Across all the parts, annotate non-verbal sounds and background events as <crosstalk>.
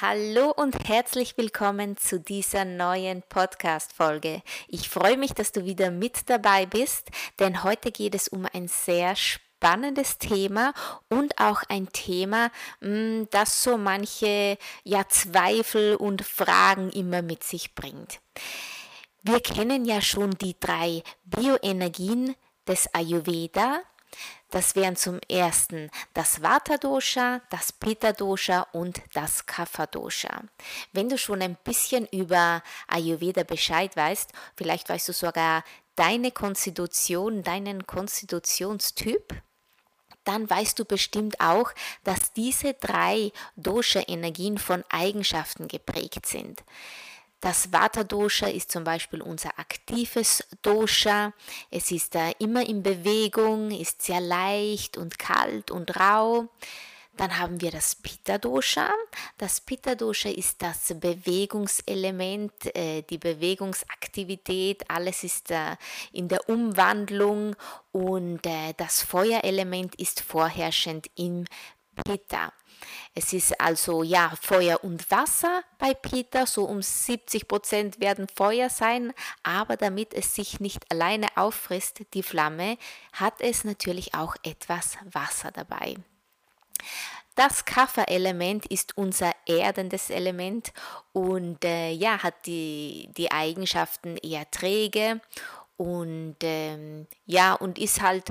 Hallo und herzlich willkommen zu dieser neuen Podcast-Folge. Ich freue mich, dass du wieder mit dabei bist, denn heute geht es um ein sehr spannendes Thema und auch ein Thema, mm, das so manche ja, Zweifel und Fragen immer mit sich bringt. Wir kennen ja schon die drei Bioenergien des Ayurveda, das wären zum ersten das Vata Dosha, das Pitta Dosha und das Kapha Dosha. Wenn du schon ein bisschen über Ayurveda Bescheid weißt, vielleicht weißt du sogar deine Konstitution, deinen Konstitutionstyp, dann weißt du bestimmt auch, dass diese drei Dosha-Energien von Eigenschaften geprägt sind. Das Vata-Dosha ist zum Beispiel unser aktives Dosha. Es ist äh, immer in Bewegung, ist sehr leicht und kalt und rau. Dann haben wir das Pitta-Dosha. Das Pitta-Dosha ist das Bewegungselement, äh, die Bewegungsaktivität. Alles ist äh, in der Umwandlung und das Feuerelement ist vorherrschend im Pitta. Es ist also ja Feuer und Wasser bei Peter, so um 70 Prozent werden Feuer sein, aber damit es sich nicht alleine auffrisst, die Flamme, hat es natürlich auch etwas Wasser dabei. Das Kafferelement ist unser erdendes Element und äh, ja, hat die, die Eigenschaften eher träge und ähm, ja, und ist halt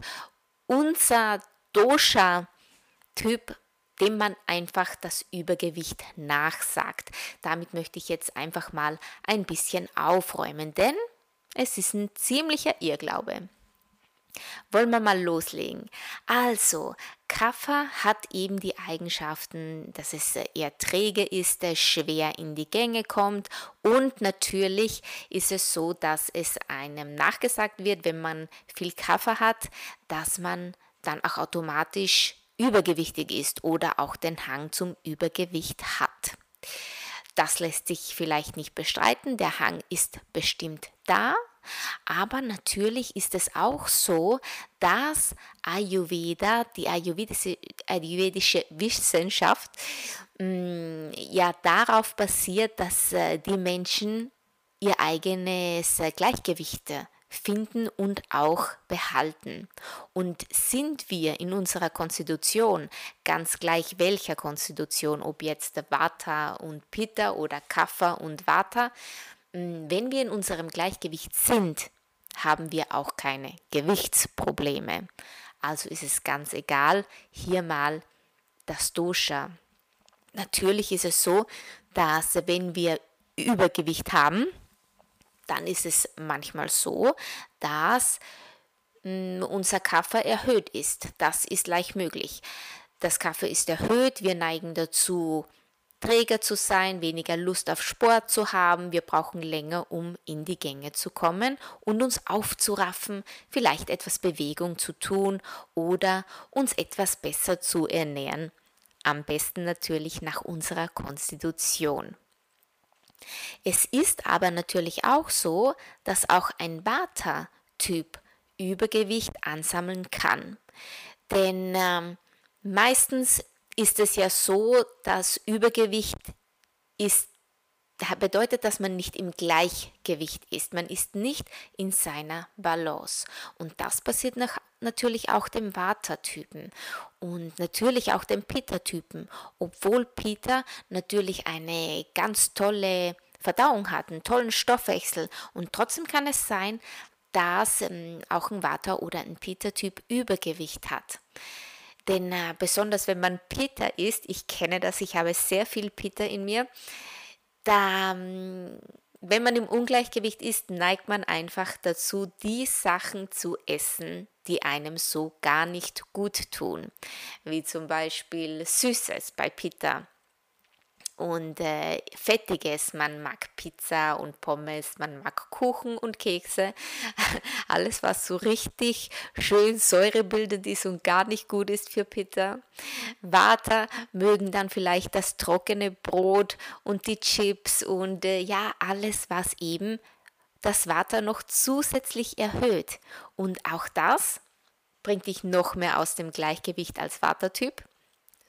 unser Dosha-Typ dem man einfach das Übergewicht nachsagt. Damit möchte ich jetzt einfach mal ein bisschen aufräumen, denn es ist ein ziemlicher Irrglaube. Wollen wir mal loslegen. Also, Kaffer hat eben die Eigenschaften, dass es eher träge ist, schwer in die Gänge kommt und natürlich ist es so, dass es einem nachgesagt wird, wenn man viel Kaffer hat, dass man dann auch automatisch übergewichtig ist oder auch den Hang zum Übergewicht hat. Das lässt sich vielleicht nicht bestreiten, der Hang ist bestimmt da, aber natürlich ist es auch so, dass Ayurveda, die ayurvedische, ayurvedische Wissenschaft, mm, ja darauf basiert, dass äh, die Menschen ihr eigenes äh, Gleichgewicht finden und auch behalten. Und sind wir in unserer Konstitution, ganz gleich welcher Konstitution, ob jetzt Vata und Pitta oder Kapha und Vata, hm, wenn wir in unserem Gleichgewicht sind, haben wir auch keine Gewichtsprobleme. Also ist es ganz egal, hier mal das Dosha. Natürlich ist es so, dass wenn wir Übergewicht haben, dann ist es manchmal so, dass mm, unser Kaffee erhöht ist. Das ist leicht möglich. Das Kaffee ist erhöht, wir neigen dazu, träger zu sein, weniger Lust auf Sport zu haben, wir brauchen länger, um in die Gänge zu kommen und uns aufzuraffen, vielleicht etwas Bewegung zu tun oder uns etwas besser zu ernähren. Am besten natürlich nach unserer Konstitution. Es ist aber natürlich auch so, dass auch ein Vata-Typ Übergewicht ansammeln kann. Denn ähm, meistens ist es ja so, dass Übergewicht ist bedeutet, dass man nicht im Gleichgewicht ist. Man ist nicht in seiner Balance. Und das passiert nach, natürlich auch dem Vata-Typen und natürlich auch dem Pitta-Typen. Obwohl Pitta natürlich eine ganz tolle Verdauung hat, einen tollen Stoffwechsel. Und trotzdem kann es sein, dass ähm, auch ein Vata- oder ein Pitta-Typ Übergewicht hat. Denn äh, besonders wenn man Pitta isst, ich kenne das, ich habe sehr viel Pitta in mir, da, ähm, wenn man im Ungleichgewicht ist, neigt man einfach dazu, die Sachen zu essen, die einem so gar nicht gut tun. Wie zum Beispiel Süßes bei Pitta und äh, Fettiges. Man mag Pizza und Pommes, man mag Kuchen und Kekse. <laughs> Alles, was so richtig schön säurebildend ist und gar nicht gut ist für Pizza. Water mögen dann vielleicht das trockene Brot und die Chips und äh, ja, alles, was eben das Water noch zusätzlich erhöht. Und auch das bringt dich noch mehr aus dem Gleichgewicht als Watertyp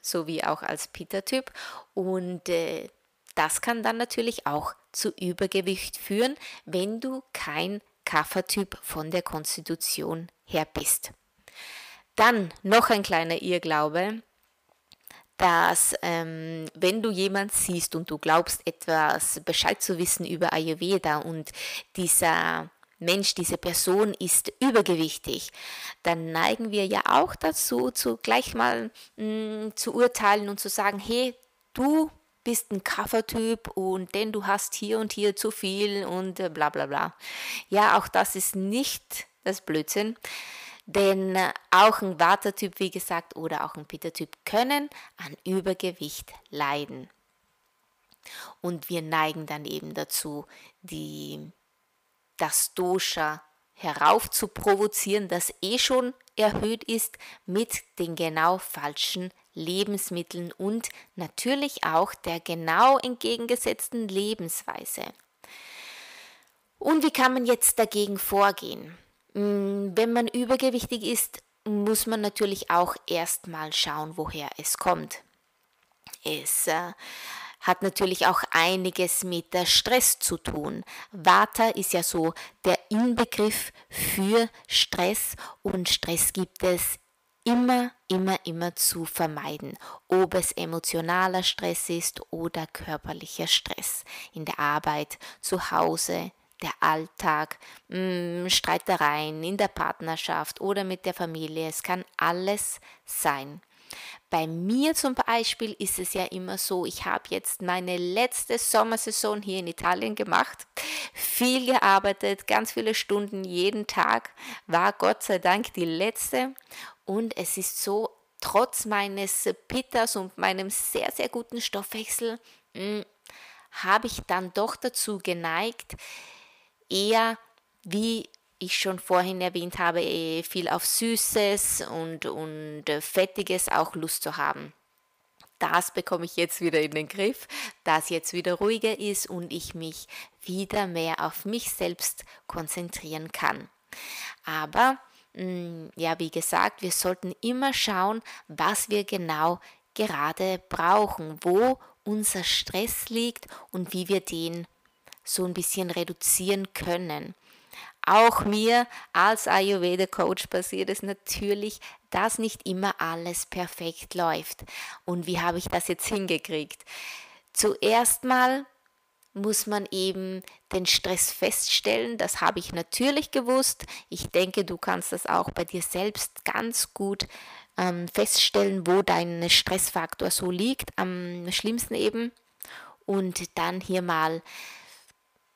sowie auch als Pitta-Typ. Und äh, das kann dann natürlich auch zu Übergewicht führen, wenn du kein Kaffertyp von der Konstitution her bist. Dann noch ein kleiner Irrglaube, dass ähm, wenn du jemand siehst und du glaubst etwas Bescheid zu wissen über Ayurveda und dieser Mensch, diese Person ist übergewichtig, dann neigen wir ja auch dazu, zu gleich mal mh, mm, zu urteilen und zu sagen, hey, du bist ein Kaffertyp und denn du hast hier und hier zu viel und äh, bla bla bla. Ja, auch das ist nicht das Blödsinn. Denn äh, auch ein Watertyp, wie gesagt, oder auch ein Pitta-Typ können an Übergewicht leiden. Und wir neigen dann eben dazu, die das Dosha herauf zu provozieren, das eh schon erhöht ist mit den genau falschen Lebensmitteln und natürlich auch der genau entgegengesetzten Lebensweise. Und wie kann man jetzt dagegen vorgehen? Hm, wenn man übergewichtig ist, muss man natürlich auch erstmal schauen, woher es kommt. Es äh, hat natürlich auch einiges mit der Stress zu tun. Vata ist ja so der Inbegriff für Stress und Stress gibt es immer, immer, immer zu vermeiden, ob es emotionaler Stress ist oder körperlicher Stress in der Arbeit, zu Hause, der Alltag, mm, Streitereien in der Partnerschaft oder mit der Familie. Es kann alles sein. Bei mir zum Beispiel ist es ja immer so, ich habe jetzt meine letzte Sommersaison hier in Italien gemacht, viel gearbeitet, ganz viele Stunden jeden Tag, war Gott sei Dank die letzte. Und es ist so, trotz meines Pitters und meinem sehr, sehr guten Stoffwechsel, hm, habe ich dann doch dazu geneigt, eher wie ich schon vorhin erwähnt habe, eh viel auf Süßes und, und äh, Fettiges auch Lust zu haben. Das bekomme ich jetzt wieder in den Griff, dass jetzt wieder ruhiger ist und ich mich wieder mehr auf mich selbst konzentrieren kann. Aber mm, ja, wie gesagt, wir sollten immer schauen, was wir genau gerade brauchen, wo unser Stress liegt und wie wir den so ein bisschen reduzieren können. Auch mir als Ayurveda-Coach passiert es natürlich, dass nicht immer alles perfekt läuft. Und wie habe ich das jetzt hingekriegt? Zuerst mal muss man eben den Stress feststellen. Das habe ich natürlich gewusst. Ich denke, du kannst das auch bei dir selbst ganz gut ähm, feststellen, wo dein Stressfaktor so liegt. Am schlimmsten eben. Und dann hier mal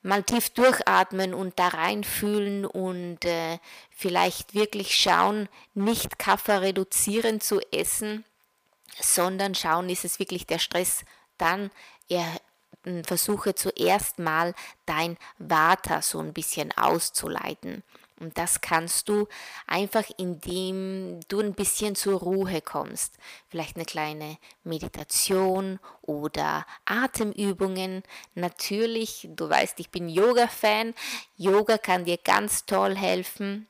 mal tief durchatmen und da reinfühlen und äh, vielleicht wirklich schauen, nicht Kaffer reduzieren zu essen, sondern schauen, ist es wirklich der Stress, dann er, versuche zuerst mal dein Vata so ein bisschen auszuleiten. Und das kannst du einfach, indem du ein bisschen zur Ruhe kommst. Vielleicht eine kleine Meditation oder Atemübungen. Natürlich, du weißt, ich bin Yoga-Fan. Yoga kann dir ganz toll helfen.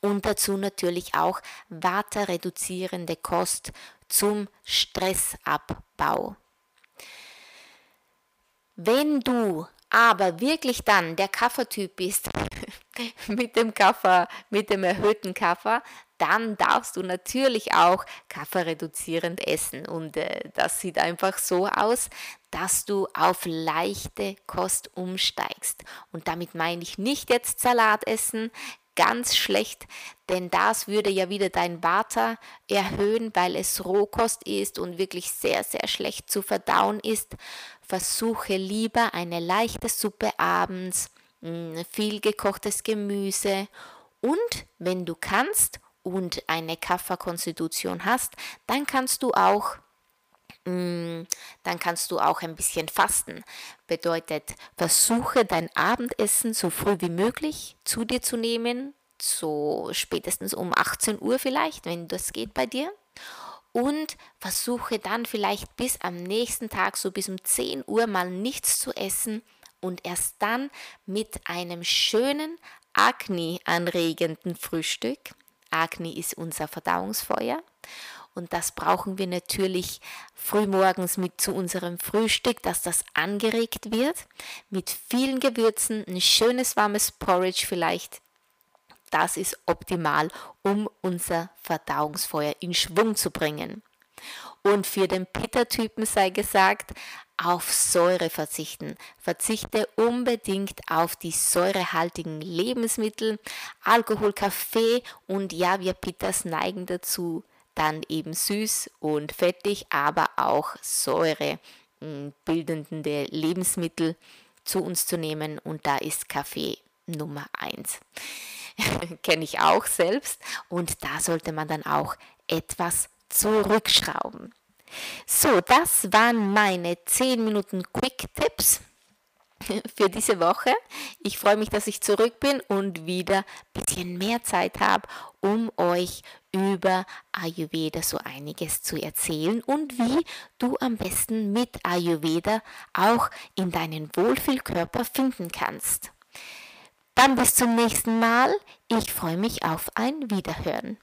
Und dazu natürlich auch waterreduzierende Kost zum Stressabbau. Wenn du aber wirklich dann der Kaffertyp bist, <laughs> <laughs> mit dem Kaffer, mit dem erhöhten Kaffer, dann darfst du natürlich auch kafferreduzierend essen. Und äh, das sieht einfach so aus, dass du auf leichte Kost umsteigst. Und damit meine ich nicht jetzt Salat essen, ganz schlecht, denn das würde ja wieder dein Vata erhöhen, weil es Rohkost ist und wirklich sehr, sehr schlecht zu verdauen ist. Versuche lieber eine leichte Suppe abends, viel gekochtes Gemüse und wenn du kannst und eine Kafferkonstitution hast, dann kannst du auch Mm, dann kannst du auch ein bisschen fasten. Bedeutet, versuche dein Abendessen so früh wie möglich zu dir zu nehmen, so spätestens um 18 Uhr vielleicht, wenn das geht bei dir. Und versuche dann vielleicht bis am nächsten Tag, so bis um 10 Uhr mal nichts zu essen und erst dann mit einem schönen, Agni-anregenden Frühstück. Agni ist unser Verdauungsfeuer und das brauchen wir natürlich frühmorgens mit zu unserem Frühstück, dass das angeregt wird. Mit vielen Gewürzen, ein schönes warmes Porridge vielleicht. Das ist optimal, um unser Verdauungsfeuer in Schwung zu bringen. Und für den Pitta-Typen sei gesagt, auf Säure verzichten. Verzichte unbedingt auf die säurehaltigen Lebensmittel, Alkohol, Kaffee und ja, wir Pittas neigen dazu, dann eben süß und fettig, aber auch Säure hm, bildende Lebensmittel zu uns zu nehmen und da ist Kaffee Nummer eins. <laughs> Kenne ich auch selbst und da sollte man dann auch etwas zurückschrauben. So, das waren meine 10 Minuten Quick Tipps <laughs> für diese Woche. Ich freue mich, dass ich zurück bin und wieder ein bisschen mehr Zeit habe, um euch über Ayurveda so einiges zu erzählen und wie du am besten mit Ayurveda auch in deinen Wohlfühlkörper finden kannst. Dann bis zum nächsten Mal. Ich freue mich auf ein Wiederhören.